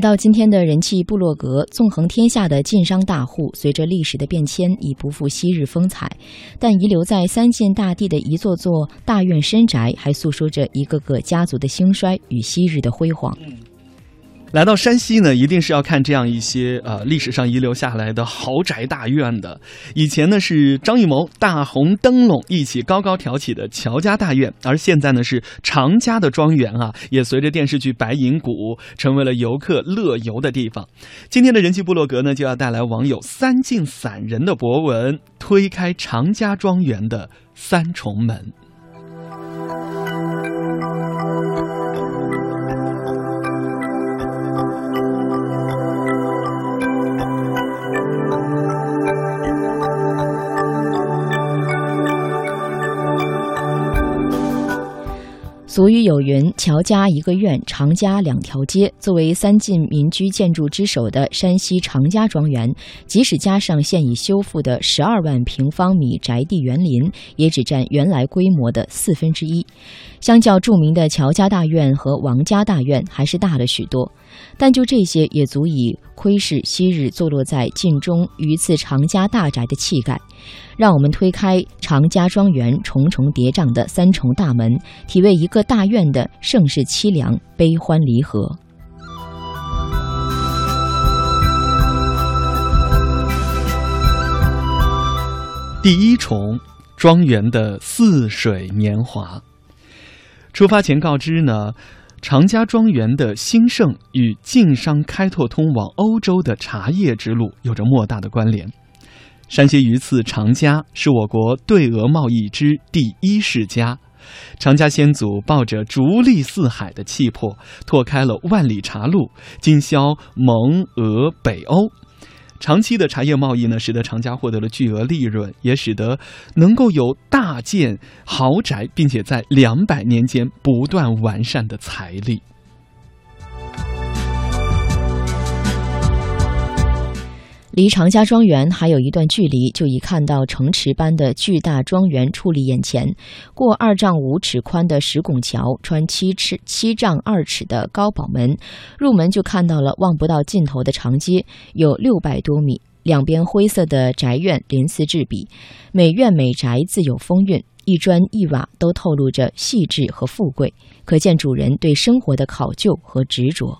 到今天的人气部落格，纵横天下的晋商大户，随着历史的变迁，已不复昔日风采，但遗留在三晋大地的一座座大院深宅，还诉说着一个个家族的兴衰与昔日的辉煌。来到山西呢，一定是要看这样一些呃历史上遗留下来的豪宅大院的。以前呢是张艺谋大红灯笼一起高高挑起的乔家大院，而现在呢是常家的庄园啊，也随着电视剧《白银谷》成为了游客乐游的地方。今天的人气部落格呢，就要带来网友三晋散人的博文，推开常家庄园的三重门。俗语有云：“乔家一个院，常家两条街。”作为三晋民居建筑之首的山西常家庄园，即使加上现已修复的十二万平方米宅地园林，也只占原来规模的四分之一。相较著名的乔家大院和王家大院，还是大了许多。但就这些，也足以窥视昔日坐落在晋中榆次常家大宅的气概。让我们推开常家庄园重重叠嶂的三重大门，体味一个大院的盛世凄凉、悲欢离合。第一重，庄园的似水年华。出发前告知呢。常家庄园的兴盛与晋商开拓通往欧洲的茶叶之路有着莫大的关联。山西榆次常家是我国对俄贸易之第一世家，常家先祖抱着逐利四海的气魄，拓开了万里茶路，经销蒙俄北欧。长期的茶叶贸易呢，使得常家获得了巨额利润，也使得能够有大建豪宅，并且在两百年间不断完善的财力。离常家庄园还有一段距离，就已看到城池般的巨大庄园矗立眼前。过二丈五尺宽的石拱桥，穿七尺七丈二尺的高宝门，入门就看到了望不到尽头的长街，有六百多米。两边灰色的宅院鳞次栉比，每院每宅自有风韵，一砖一瓦都透露着细致和富贵，可见主人对生活的考究和执着。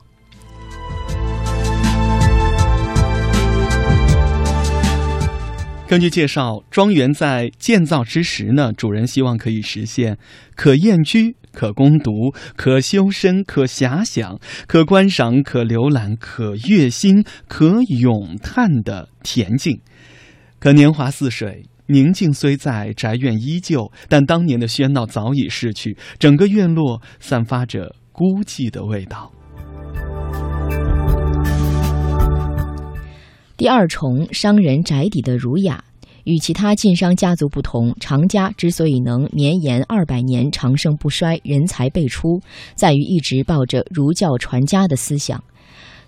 根据介绍，庄园在建造之时呢，主人希望可以实现可宴居、可攻读、可修身、可遐想、可观赏、可浏览、可悦心、可咏叹的恬静。可年华似水，宁静虽在，宅院依旧，但当年的喧闹早已逝去，整个院落散发着孤寂的味道。第二重商人宅邸的儒雅，与其他晋商家族不同，常家之所以能绵延二百年、长盛不衰、人才辈出，在于一直抱着儒教传家的思想。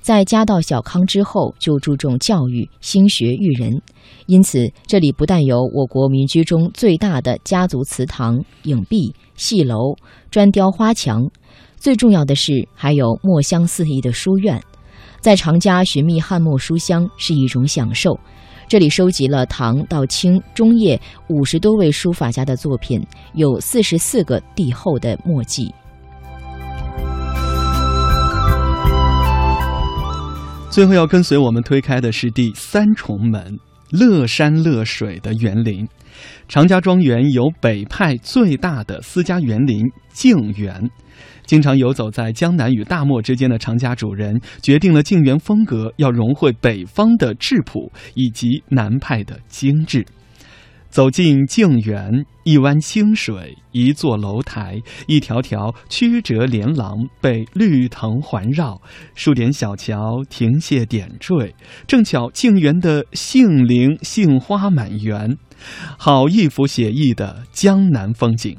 在家道小康之后，就注重教育、兴学育人，因此这里不但有我国民居中最大的家族祠堂、影壁、戏楼、砖雕花墙，最重要的是还有墨香四溢的书院。在常家寻觅汉墨书香是一种享受。这里收集了唐到清中叶五十多位书法家的作品，有四十四个帝后的墨迹。最后要跟随我们推开的是第三重门——乐山乐水的园林。常家庄园有北派最大的私家园林静园。经常游走在江南与大漠之间的常家主人，决定了静园风格要融汇北方的质朴以及南派的精致。走进静园，一湾清水，一座楼台，一条条曲折连廊被绿藤环绕，数点小桥亭榭点缀，正巧静园的杏林杏花满园，好一幅写意的江南风景。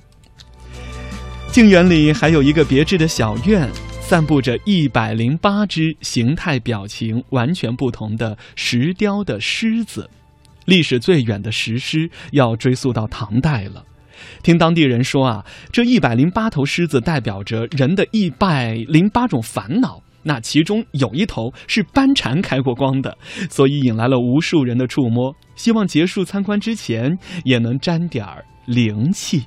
静园里还有一个别致的小院，散布着一百零八只形态表情完全不同的石雕的狮子。历史最远的石狮要追溯到唐代了。听当地人说啊，这一百零八头狮子代表着人的一百零八种烦恼，那其中有一头是斑蝉开过光的，所以引来了无数人的触摸。希望结束参观之前也能沾点儿灵气。